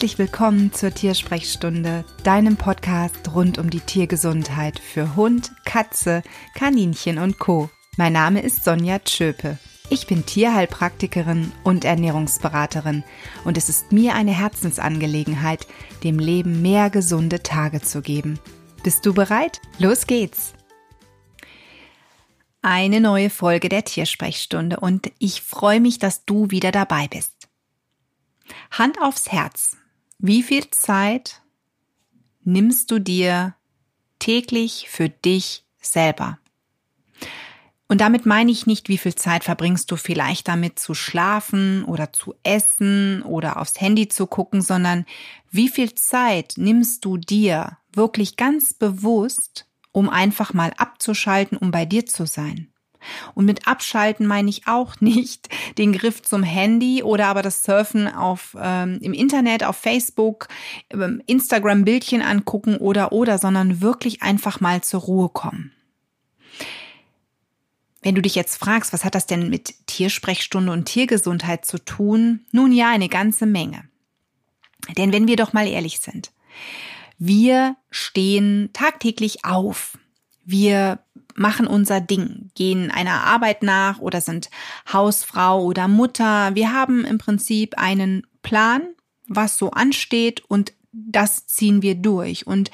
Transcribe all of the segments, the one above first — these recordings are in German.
Herzlich willkommen zur Tiersprechstunde, deinem Podcast rund um die Tiergesundheit für Hund, Katze, Kaninchen und Co. Mein Name ist Sonja Tschöpe. Ich bin Tierheilpraktikerin und Ernährungsberaterin und es ist mir eine Herzensangelegenheit, dem Leben mehr gesunde Tage zu geben. Bist du bereit? Los geht's! Eine neue Folge der Tiersprechstunde und ich freue mich, dass du wieder dabei bist. Hand aufs Herz. Wie viel Zeit nimmst du dir täglich für dich selber? Und damit meine ich nicht, wie viel Zeit verbringst du vielleicht damit zu schlafen oder zu essen oder aufs Handy zu gucken, sondern wie viel Zeit nimmst du dir wirklich ganz bewusst, um einfach mal abzuschalten, um bei dir zu sein? Und mit Abschalten meine ich auch nicht den Griff zum Handy oder aber das Surfen auf ähm, im Internet, auf Facebook, ähm, Instagram Bildchen angucken oder oder, sondern wirklich einfach mal zur Ruhe kommen. Wenn du dich jetzt fragst, was hat das denn mit Tiersprechstunde und Tiergesundheit zu tun? Nun ja, eine ganze Menge. Denn wenn wir doch mal ehrlich sind, wir stehen tagtäglich auf. Wir machen unser Ding, gehen einer Arbeit nach oder sind Hausfrau oder Mutter. Wir haben im Prinzip einen Plan, was so ansteht und das ziehen wir durch. Und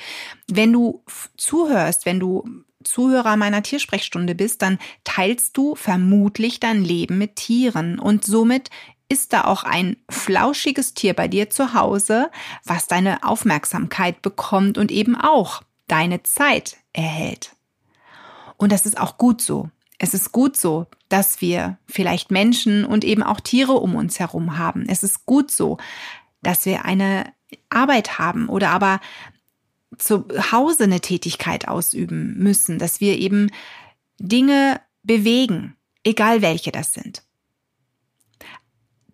wenn du zuhörst, wenn du Zuhörer meiner Tiersprechstunde bist, dann teilst du vermutlich dein Leben mit Tieren und somit ist da auch ein flauschiges Tier bei dir zu Hause, was deine Aufmerksamkeit bekommt und eben auch deine Zeit erhält. Und das ist auch gut so. Es ist gut so, dass wir vielleicht Menschen und eben auch Tiere um uns herum haben. Es ist gut so, dass wir eine Arbeit haben oder aber zu Hause eine Tätigkeit ausüben müssen, dass wir eben Dinge bewegen, egal welche das sind.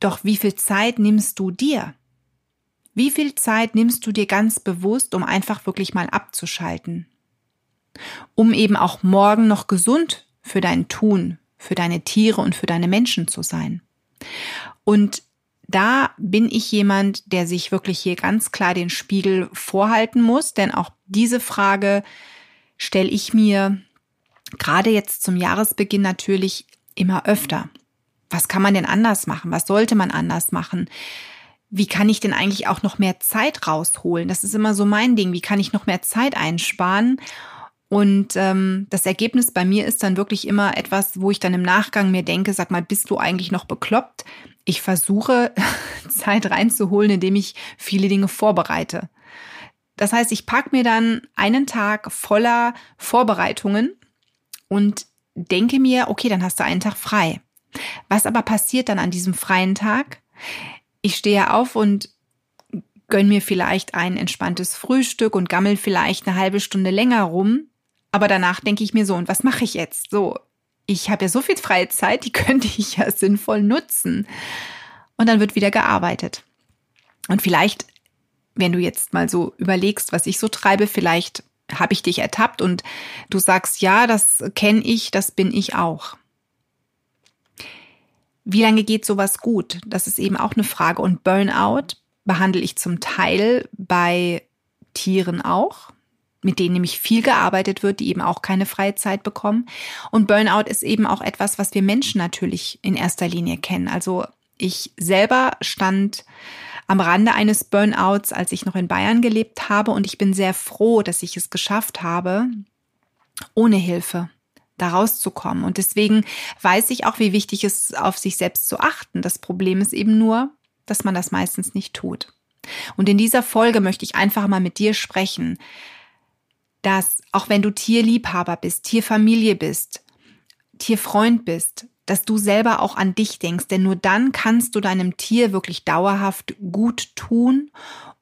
Doch wie viel Zeit nimmst du dir? Wie viel Zeit nimmst du dir ganz bewusst, um einfach wirklich mal abzuschalten? Um eben auch morgen noch gesund für dein Tun, für deine Tiere und für deine Menschen zu sein. Und da bin ich jemand, der sich wirklich hier ganz klar den Spiegel vorhalten muss, denn auch diese Frage stelle ich mir gerade jetzt zum Jahresbeginn natürlich immer öfter. Was kann man denn anders machen? Was sollte man anders machen? Wie kann ich denn eigentlich auch noch mehr Zeit rausholen? Das ist immer so mein Ding. Wie kann ich noch mehr Zeit einsparen? Und ähm, das Ergebnis bei mir ist dann wirklich immer etwas, wo ich dann im Nachgang mir denke, sag mal, bist du eigentlich noch bekloppt? Ich versuche Zeit reinzuholen, indem ich viele Dinge vorbereite. Das heißt, ich pack mir dann einen Tag voller Vorbereitungen und denke mir, okay, dann hast du einen Tag frei. Was aber passiert dann an diesem freien Tag? Ich stehe auf und gönn mir vielleicht ein entspanntes Frühstück und gammel vielleicht eine halbe Stunde länger rum aber danach denke ich mir so, und was mache ich jetzt? So, ich habe ja so viel freie Zeit, die könnte ich ja sinnvoll nutzen. Und dann wird wieder gearbeitet. Und vielleicht, wenn du jetzt mal so überlegst, was ich so treibe, vielleicht habe ich dich ertappt und du sagst, ja, das kenne ich, das bin ich auch. Wie lange geht sowas gut? Das ist eben auch eine Frage. Und Burnout behandle ich zum Teil bei Tieren auch mit denen nämlich viel gearbeitet wird, die eben auch keine freie Zeit bekommen. Und Burnout ist eben auch etwas, was wir Menschen natürlich in erster Linie kennen. Also ich selber stand am Rande eines Burnouts, als ich noch in Bayern gelebt habe und ich bin sehr froh, dass ich es geschafft habe, ohne Hilfe da rauszukommen. Und deswegen weiß ich auch, wie wichtig es ist, auf sich selbst zu achten. Das Problem ist eben nur, dass man das meistens nicht tut. Und in dieser Folge möchte ich einfach mal mit dir sprechen dass auch wenn du Tierliebhaber bist, Tierfamilie bist, Tierfreund bist, dass du selber auch an dich denkst, denn nur dann kannst du deinem Tier wirklich dauerhaft gut tun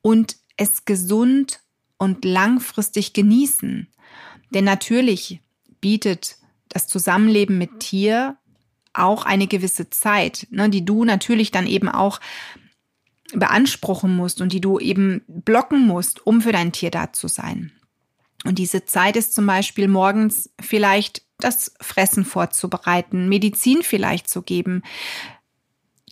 und es gesund und langfristig genießen. Denn natürlich bietet das Zusammenleben mit Tier auch eine gewisse Zeit, ne, die du natürlich dann eben auch beanspruchen musst und die du eben blocken musst, um für dein Tier da zu sein. Und diese Zeit ist zum Beispiel morgens vielleicht das Fressen vorzubereiten, Medizin vielleicht zu geben,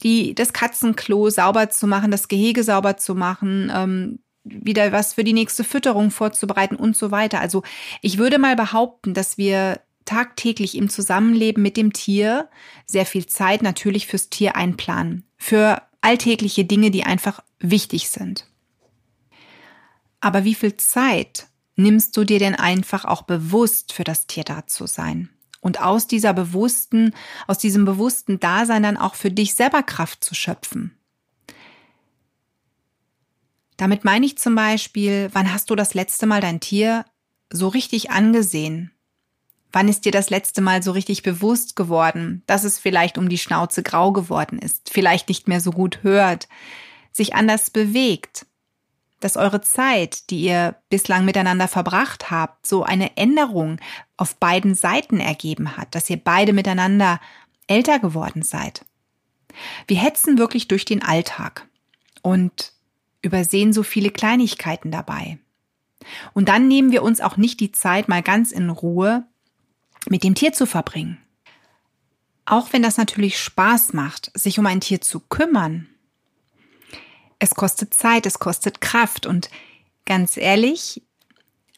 die, das Katzenklo sauber zu machen, das Gehege sauber zu machen, ähm, wieder was für die nächste Fütterung vorzubereiten und so weiter. Also ich würde mal behaupten, dass wir tagtäglich im Zusammenleben mit dem Tier sehr viel Zeit natürlich fürs Tier einplanen. Für alltägliche Dinge, die einfach wichtig sind. Aber wie viel Zeit nimmst du dir denn einfach auch bewusst für das Tier da zu sein? Und aus dieser bewussten, aus diesem bewussten Dasein dann auch für dich selber Kraft zu schöpfen. Damit meine ich zum Beispiel, wann hast du das letzte Mal dein Tier so richtig angesehen? Wann ist dir das letzte Mal so richtig bewusst geworden, dass es vielleicht um die Schnauze grau geworden ist, vielleicht nicht mehr so gut hört, sich anders bewegt, dass eure Zeit, die ihr bislang miteinander verbracht habt, so eine Änderung auf beiden Seiten ergeben hat, dass ihr beide miteinander älter geworden seid. Wir hetzen wirklich durch den Alltag und übersehen so viele Kleinigkeiten dabei. Und dann nehmen wir uns auch nicht die Zeit, mal ganz in Ruhe mit dem Tier zu verbringen. Auch wenn das natürlich Spaß macht, sich um ein Tier zu kümmern, es kostet Zeit, es kostet Kraft und ganz ehrlich,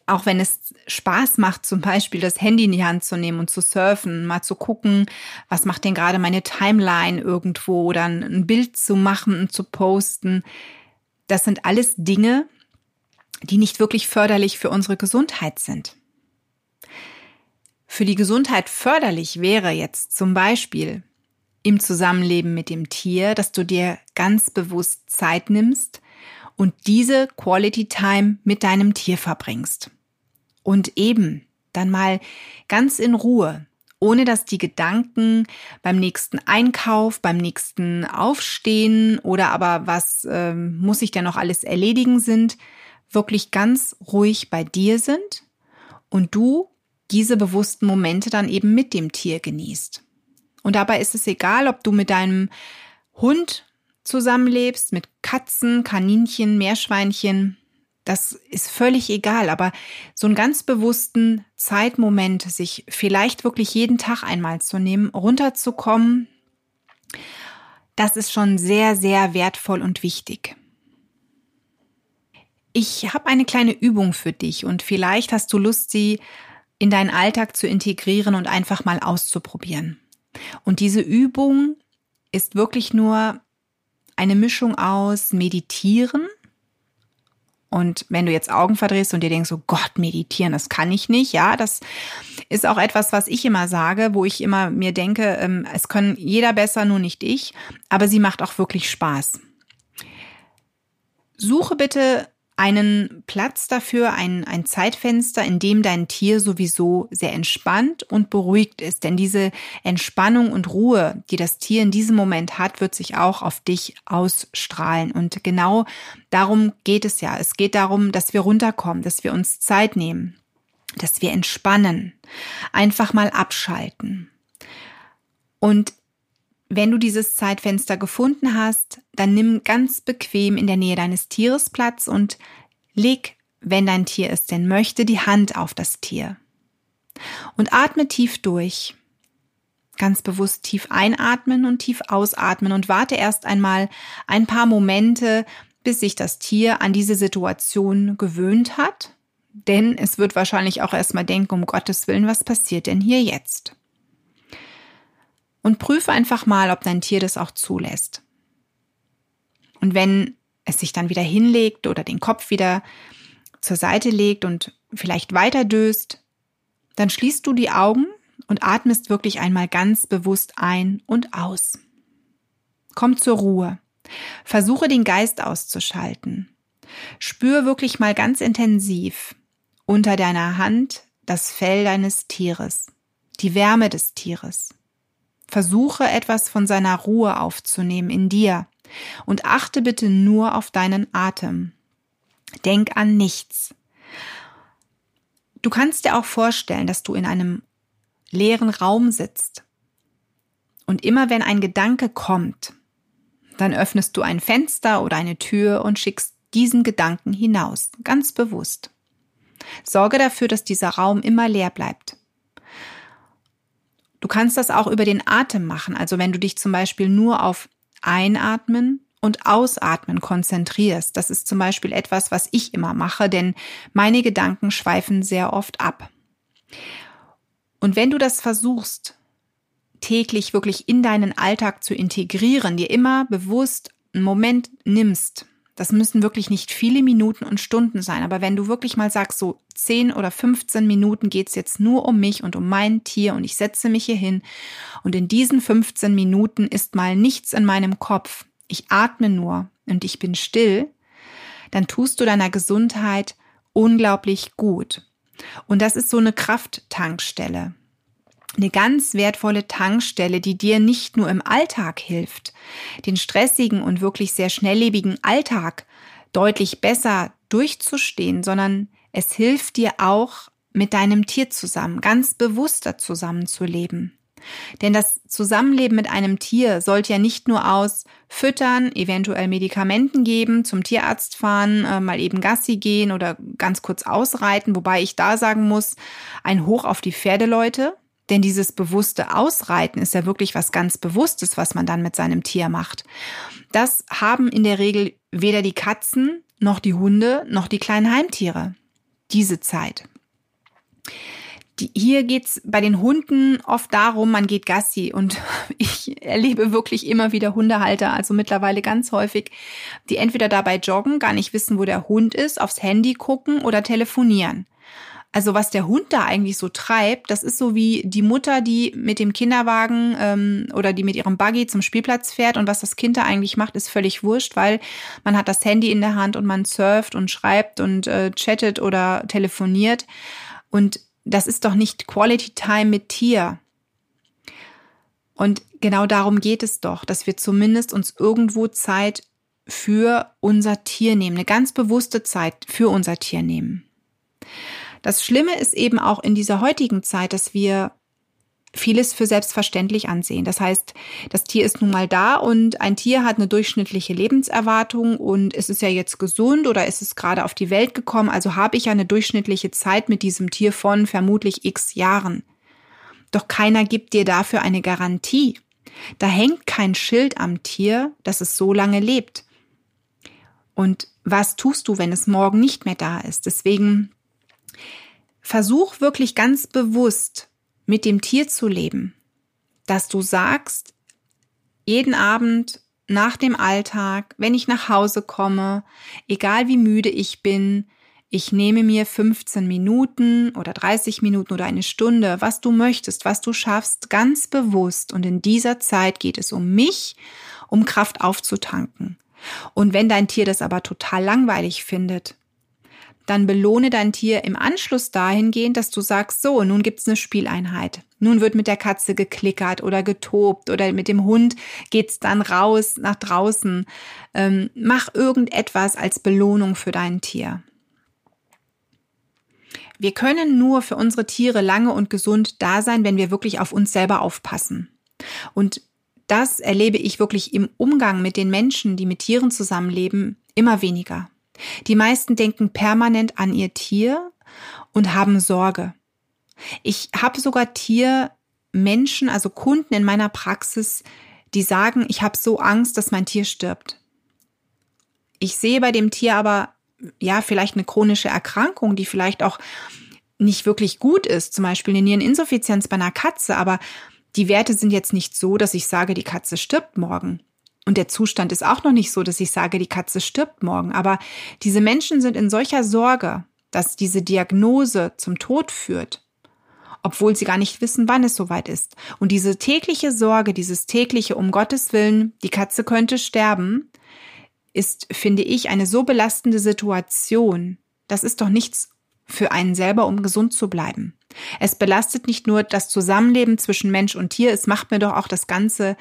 auch wenn es Spaß macht, zum Beispiel das Handy in die Hand zu nehmen und zu surfen, mal zu gucken, was macht denn gerade meine Timeline irgendwo oder ein Bild zu machen und zu posten, das sind alles Dinge, die nicht wirklich förderlich für unsere Gesundheit sind. Für die Gesundheit förderlich wäre jetzt zum Beispiel im Zusammenleben mit dem Tier, dass du dir ganz bewusst Zeit nimmst und diese Quality Time mit deinem Tier verbringst. Und eben dann mal ganz in Ruhe, ohne dass die Gedanken beim nächsten Einkauf, beim nächsten Aufstehen oder aber was äh, muss ich denn noch alles erledigen sind, wirklich ganz ruhig bei dir sind und du diese bewussten Momente dann eben mit dem Tier genießt. Und dabei ist es egal, ob du mit deinem Hund zusammenlebst, mit Katzen, Kaninchen, Meerschweinchen. Das ist völlig egal, aber so einen ganz bewussten Zeitmoment, sich vielleicht wirklich jeden Tag einmal zu nehmen, runterzukommen, das ist schon sehr, sehr wertvoll und wichtig. Ich habe eine kleine Übung für dich und vielleicht hast du Lust, sie in deinen Alltag zu integrieren und einfach mal auszuprobieren. Und diese Übung ist wirklich nur eine Mischung aus Meditieren. Und wenn du jetzt Augen verdrehst und dir denkst, oh Gott, meditieren, das kann ich nicht, ja, das ist auch etwas, was ich immer sage, wo ich immer mir denke, ähm, es können jeder besser, nur nicht ich, aber sie macht auch wirklich Spaß. Suche bitte einen Platz dafür, ein, ein Zeitfenster, in dem dein Tier sowieso sehr entspannt und beruhigt ist. Denn diese Entspannung und Ruhe, die das Tier in diesem Moment hat, wird sich auch auf dich ausstrahlen. Und genau darum geht es ja. Es geht darum, dass wir runterkommen, dass wir uns Zeit nehmen, dass wir entspannen, einfach mal abschalten. Und wenn du dieses Zeitfenster gefunden hast, dann nimm ganz bequem in der Nähe deines Tieres Platz und leg, wenn dein Tier es denn möchte, die Hand auf das Tier. Und atme tief durch. Ganz bewusst tief einatmen und tief ausatmen und warte erst einmal ein paar Momente, bis sich das Tier an diese Situation gewöhnt hat. Denn es wird wahrscheinlich auch erstmal denken, um Gottes Willen, was passiert denn hier jetzt? und prüfe einfach mal, ob dein Tier das auch zulässt. Und wenn es sich dann wieder hinlegt oder den Kopf wieder zur Seite legt und vielleicht weiter döst, dann schließt du die Augen und atmest wirklich einmal ganz bewusst ein und aus. Komm zur Ruhe. Versuche den Geist auszuschalten. Spür wirklich mal ganz intensiv unter deiner Hand das Fell deines Tieres, die Wärme des Tieres. Versuche etwas von seiner Ruhe aufzunehmen in dir und achte bitte nur auf deinen Atem. Denk an nichts. Du kannst dir auch vorstellen, dass du in einem leeren Raum sitzt. Und immer wenn ein Gedanke kommt, dann öffnest du ein Fenster oder eine Tür und schickst diesen Gedanken hinaus, ganz bewusst. Sorge dafür, dass dieser Raum immer leer bleibt. Du kannst das auch über den Atem machen. Also wenn du dich zum Beispiel nur auf Einatmen und Ausatmen konzentrierst. Das ist zum Beispiel etwas, was ich immer mache, denn meine Gedanken schweifen sehr oft ab. Und wenn du das versuchst, täglich wirklich in deinen Alltag zu integrieren, dir immer bewusst einen Moment nimmst, das müssen wirklich nicht viele Minuten und Stunden sein, aber wenn du wirklich mal sagst, so 10 oder 15 Minuten geht's jetzt nur um mich und um mein Tier und ich setze mich hier hin und in diesen 15 Minuten ist mal nichts in meinem Kopf, ich atme nur und ich bin still, dann tust du deiner Gesundheit unglaublich gut. Und das ist so eine Krafttankstelle. Eine ganz wertvolle Tankstelle, die dir nicht nur im Alltag hilft, den stressigen und wirklich sehr schnelllebigen Alltag deutlich besser durchzustehen, sondern es hilft dir auch, mit deinem Tier zusammen, ganz bewusster zusammenzuleben. Denn das Zusammenleben mit einem Tier sollte ja nicht nur aus Füttern, eventuell Medikamenten geben, zum Tierarzt fahren, äh, mal eben Gassi gehen oder ganz kurz ausreiten, wobei ich da sagen muss, ein Hoch auf die Pferdeleute, denn dieses bewusste Ausreiten ist ja wirklich was ganz Bewusstes, was man dann mit seinem Tier macht. Das haben in der Regel weder die Katzen noch die Hunde noch die kleinen Heimtiere. Diese Zeit. Die, hier geht's bei den Hunden oft darum, man geht Gassi und ich erlebe wirklich immer wieder Hundehalter, also mittlerweile ganz häufig, die entweder dabei joggen, gar nicht wissen, wo der Hund ist, aufs Handy gucken oder telefonieren. Also was der Hund da eigentlich so treibt, das ist so wie die Mutter, die mit dem Kinderwagen ähm, oder die mit ihrem Buggy zum Spielplatz fährt und was das Kind da eigentlich macht, ist völlig wurscht, weil man hat das Handy in der Hand und man surft und schreibt und äh, chattet oder telefoniert und das ist doch nicht Quality Time mit Tier. Und genau darum geht es doch, dass wir zumindest uns irgendwo Zeit für unser Tier nehmen, eine ganz bewusste Zeit für unser Tier nehmen. Das Schlimme ist eben auch in dieser heutigen Zeit, dass wir vieles für selbstverständlich ansehen. Das heißt, das Tier ist nun mal da und ein Tier hat eine durchschnittliche Lebenserwartung und ist es ja jetzt gesund oder ist es gerade auf die Welt gekommen, also habe ich ja eine durchschnittliche Zeit mit diesem Tier von vermutlich x Jahren. Doch keiner gibt dir dafür eine Garantie. Da hängt kein Schild am Tier, dass es so lange lebt. Und was tust du, wenn es morgen nicht mehr da ist? Deswegen versuch wirklich ganz bewusst mit dem Tier zu leben, dass du sagst, jeden Abend nach dem Alltag, wenn ich nach Hause komme, egal wie müde ich bin, ich nehme mir 15 Minuten oder 30 Minuten oder eine Stunde, was du möchtest, was du schaffst, ganz bewusst. Und in dieser Zeit geht es um mich, um Kraft aufzutanken. Und wenn dein Tier das aber total langweilig findet, dann belohne dein Tier im Anschluss dahingehend, dass du sagst, so, nun gibt's eine Spieleinheit. Nun wird mit der Katze geklickert oder getobt oder mit dem Hund geht's dann raus nach draußen. Ähm, mach irgendetwas als Belohnung für dein Tier. Wir können nur für unsere Tiere lange und gesund da sein, wenn wir wirklich auf uns selber aufpassen. Und das erlebe ich wirklich im Umgang mit den Menschen, die mit Tieren zusammenleben, immer weniger. Die meisten denken permanent an ihr Tier und haben Sorge. Ich habe sogar Tiermenschen, also Kunden in meiner Praxis, die sagen, ich habe so Angst, dass mein Tier stirbt. Ich sehe bei dem Tier aber ja vielleicht eine chronische Erkrankung, die vielleicht auch nicht wirklich gut ist, zum Beispiel eine Niereninsuffizienz bei einer Katze, aber die Werte sind jetzt nicht so, dass ich sage, die Katze stirbt morgen. Und der Zustand ist auch noch nicht so, dass ich sage, die Katze stirbt morgen. Aber diese Menschen sind in solcher Sorge, dass diese Diagnose zum Tod führt, obwohl sie gar nicht wissen, wann es soweit ist. Und diese tägliche Sorge, dieses tägliche, um Gottes Willen, die Katze könnte sterben, ist, finde ich, eine so belastende Situation. Das ist doch nichts für einen selber, um gesund zu bleiben. Es belastet nicht nur das Zusammenleben zwischen Mensch und Tier, es macht mir doch auch das ganze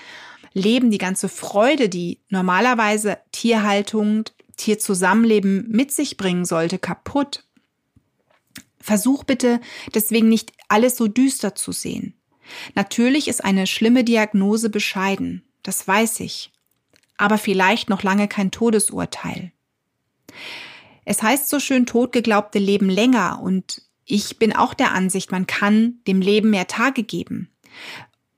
Leben, die ganze Freude, die normalerweise Tierhaltung, Tierzusammenleben mit sich bringen sollte, kaputt. Versuch bitte deswegen nicht alles so düster zu sehen. Natürlich ist eine schlimme Diagnose bescheiden, das weiß ich, aber vielleicht noch lange kein Todesurteil. Es heißt so schön, totgeglaubte leben länger und ich bin auch der Ansicht, man kann dem Leben mehr Tage geben.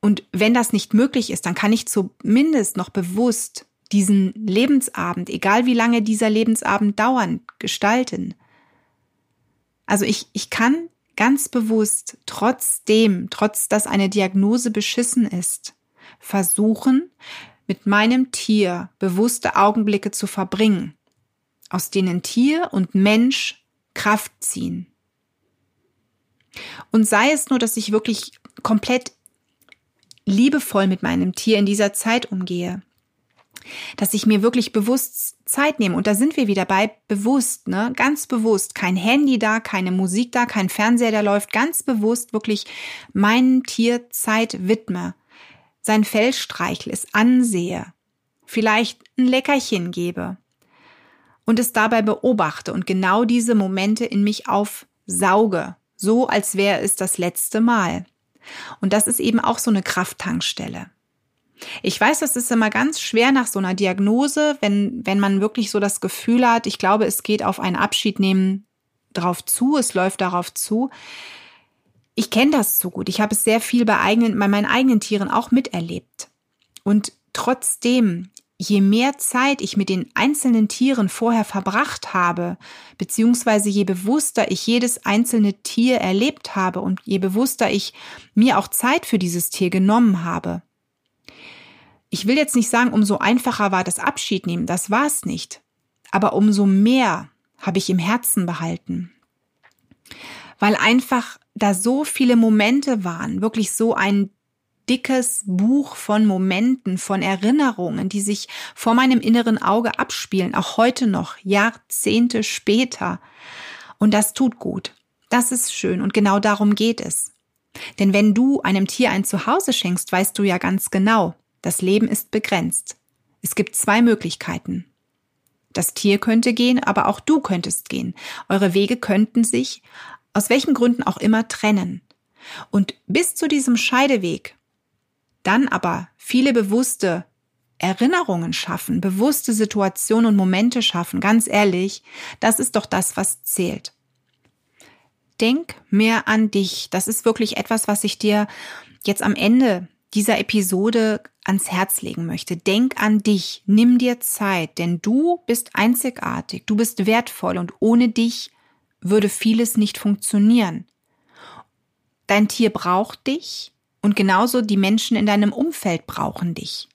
Und wenn das nicht möglich ist, dann kann ich zumindest noch bewusst diesen Lebensabend, egal wie lange dieser Lebensabend dauern, gestalten. Also ich, ich kann ganz bewusst trotzdem, trotz dass eine Diagnose beschissen ist, versuchen, mit meinem Tier bewusste Augenblicke zu verbringen, aus denen Tier und Mensch Kraft ziehen. Und sei es nur, dass ich wirklich komplett liebevoll mit meinem Tier in dieser Zeit umgehe, dass ich mir wirklich bewusst Zeit nehme. Und da sind wir wieder bei bewusst, ne? Ganz bewusst. Kein Handy da, keine Musik da, kein Fernseher, der läuft. Ganz bewusst wirklich meinem Tier Zeit widme. Sein Fell streichle, es ansehe. Vielleicht ein Leckerchen gebe. Und es dabei beobachte und genau diese Momente in mich aufsauge. So als wäre es das letzte Mal. Und das ist eben auch so eine Krafttankstelle. Ich weiß, das ist immer ganz schwer nach so einer Diagnose, wenn, wenn man wirklich so das Gefühl hat, ich glaube, es geht auf einen Abschied nehmen drauf zu, es läuft darauf zu. Ich kenne das so gut. Ich habe es sehr viel bei, eigenen, bei meinen eigenen Tieren auch miterlebt. Und trotzdem, je mehr Zeit ich mit den einzelnen Tieren vorher verbracht habe, beziehungsweise je bewusster ich jedes einzelne Tier erlebt habe und je bewusster ich mir auch Zeit für dieses Tier genommen habe, ich will jetzt nicht sagen, umso einfacher war das Abschied nehmen, das war es nicht. Aber umso mehr habe ich im Herzen behalten. Weil einfach da so viele Momente waren, wirklich so ein dickes Buch von Momenten, von Erinnerungen, die sich vor meinem inneren Auge abspielen, auch heute noch, Jahrzehnte später. Und das tut gut. Das ist schön und genau darum geht es. Denn wenn du einem Tier ein Zuhause schenkst, weißt du ja ganz genau, das Leben ist begrenzt. Es gibt zwei Möglichkeiten. Das Tier könnte gehen, aber auch du könntest gehen. Eure Wege könnten sich, aus welchen Gründen auch immer, trennen. Und bis zu diesem Scheideweg dann aber viele bewusste Erinnerungen schaffen, bewusste Situationen und Momente schaffen, ganz ehrlich, das ist doch das, was zählt. Denk mehr an dich. Das ist wirklich etwas, was ich dir jetzt am Ende dieser Episode ans Herz legen möchte. Denk an dich, nimm dir Zeit, denn du bist einzigartig, du bist wertvoll und ohne dich würde vieles nicht funktionieren. Dein Tier braucht dich und genauso die Menschen in deinem Umfeld brauchen dich.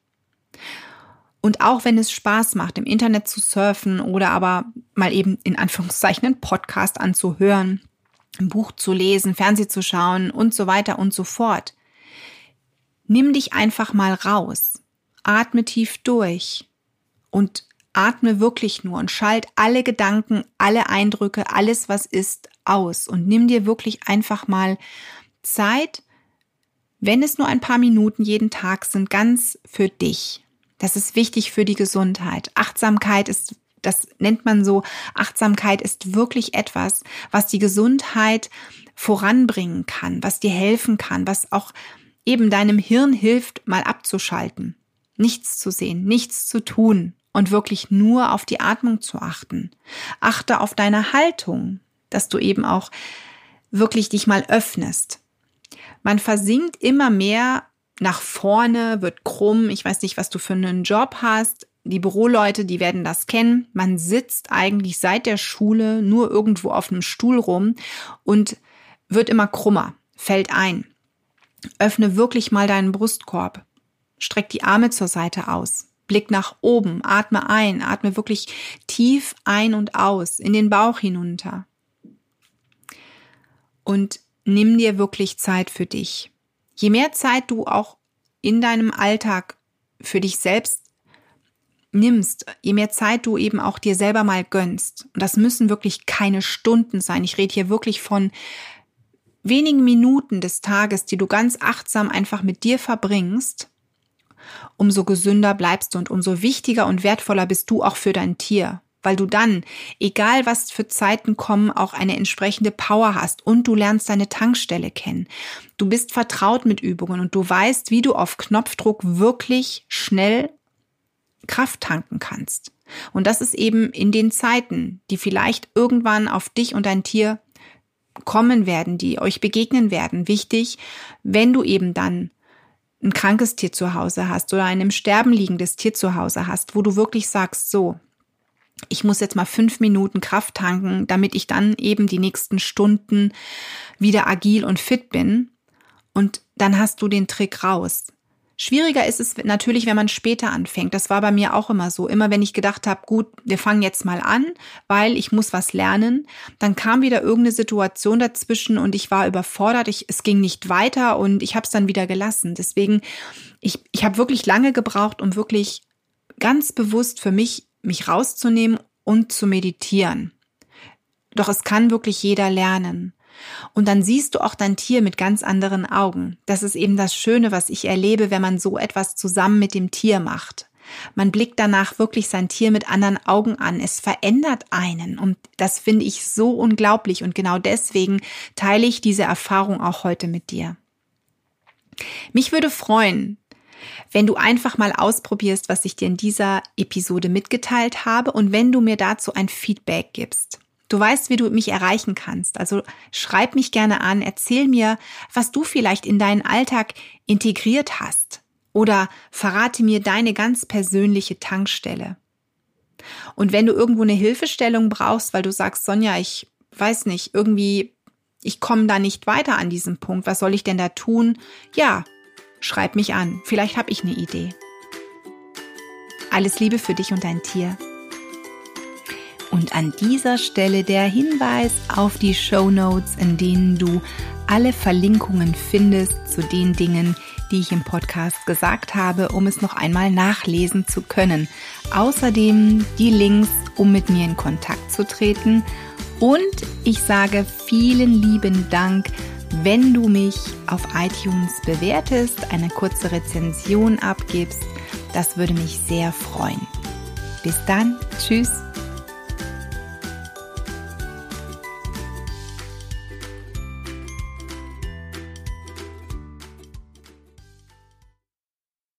Und auch wenn es Spaß macht, im Internet zu surfen oder aber mal eben in Anführungszeichen einen Podcast anzuhören, ein Buch zu lesen, Fernseh zu schauen und so weiter und so fort, Nimm dich einfach mal raus. Atme tief durch und atme wirklich nur und schalt alle Gedanken, alle Eindrücke, alles was ist aus und nimm dir wirklich einfach mal Zeit, wenn es nur ein paar Minuten jeden Tag sind, ganz für dich. Das ist wichtig für die Gesundheit. Achtsamkeit ist, das nennt man so, Achtsamkeit ist wirklich etwas, was die Gesundheit voranbringen kann, was dir helfen kann, was auch eben deinem Hirn hilft, mal abzuschalten, nichts zu sehen, nichts zu tun und wirklich nur auf die Atmung zu achten. Achte auf deine Haltung, dass du eben auch wirklich dich mal öffnest. Man versinkt immer mehr nach vorne, wird krumm. Ich weiß nicht, was du für einen Job hast. Die Büroleute, die werden das kennen. Man sitzt eigentlich seit der Schule nur irgendwo auf einem Stuhl rum und wird immer krummer, fällt ein. Öffne wirklich mal deinen Brustkorb. Streck die Arme zur Seite aus. Blick nach oben, atme ein, atme wirklich tief ein und aus, in den Bauch hinunter. Und nimm dir wirklich Zeit für dich. Je mehr Zeit du auch in deinem Alltag für dich selbst nimmst, je mehr Zeit du eben auch dir selber mal gönnst, und das müssen wirklich keine Stunden sein, ich rede hier wirklich von wenigen Minuten des Tages, die du ganz achtsam einfach mit dir verbringst, umso gesünder bleibst du und umso wichtiger und wertvoller bist du auch für dein Tier, weil du dann, egal was für Zeiten kommen, auch eine entsprechende Power hast und du lernst deine Tankstelle kennen. Du bist vertraut mit Übungen und du weißt, wie du auf Knopfdruck wirklich schnell Kraft tanken kannst. Und das ist eben in den Zeiten, die vielleicht irgendwann auf dich und dein Tier kommen werden, die euch begegnen werden, wichtig, wenn du eben dann ein krankes Tier zu Hause hast oder ein im Sterben liegendes Tier zu Hause hast, wo du wirklich sagst, so, ich muss jetzt mal fünf Minuten Kraft tanken, damit ich dann eben die nächsten Stunden wieder agil und fit bin. Und dann hast du den Trick raus. Schwieriger ist es natürlich, wenn man später anfängt. Das war bei mir auch immer so. Immer wenn ich gedacht habe, gut, wir fangen jetzt mal an, weil ich muss was lernen, dann kam wieder irgendeine Situation dazwischen und ich war überfordert. Ich, es ging nicht weiter und ich habe es dann wieder gelassen. Deswegen, ich, ich habe wirklich lange gebraucht, um wirklich ganz bewusst für mich mich rauszunehmen und zu meditieren. Doch es kann wirklich jeder lernen. Und dann siehst du auch dein Tier mit ganz anderen Augen. Das ist eben das Schöne, was ich erlebe, wenn man so etwas zusammen mit dem Tier macht. Man blickt danach wirklich sein Tier mit anderen Augen an. Es verändert einen. Und das finde ich so unglaublich. Und genau deswegen teile ich diese Erfahrung auch heute mit dir. Mich würde freuen, wenn du einfach mal ausprobierst, was ich dir in dieser Episode mitgeteilt habe und wenn du mir dazu ein Feedback gibst. Du weißt, wie du mich erreichen kannst. Also schreib mich gerne an, erzähl mir, was du vielleicht in deinen Alltag integriert hast. Oder verrate mir deine ganz persönliche Tankstelle. Und wenn du irgendwo eine Hilfestellung brauchst, weil du sagst, Sonja, ich weiß nicht, irgendwie, ich komme da nicht weiter an diesem Punkt, was soll ich denn da tun? Ja, schreib mich an. Vielleicht habe ich eine Idee. Alles Liebe für dich und dein Tier. Und an dieser Stelle der Hinweis auf die Show Notes, in denen du alle Verlinkungen findest zu den Dingen, die ich im Podcast gesagt habe, um es noch einmal nachlesen zu können. Außerdem die Links, um mit mir in Kontakt zu treten. Und ich sage vielen lieben Dank, wenn du mich auf iTunes bewertest, eine kurze Rezension abgibst. Das würde mich sehr freuen. Bis dann, tschüss.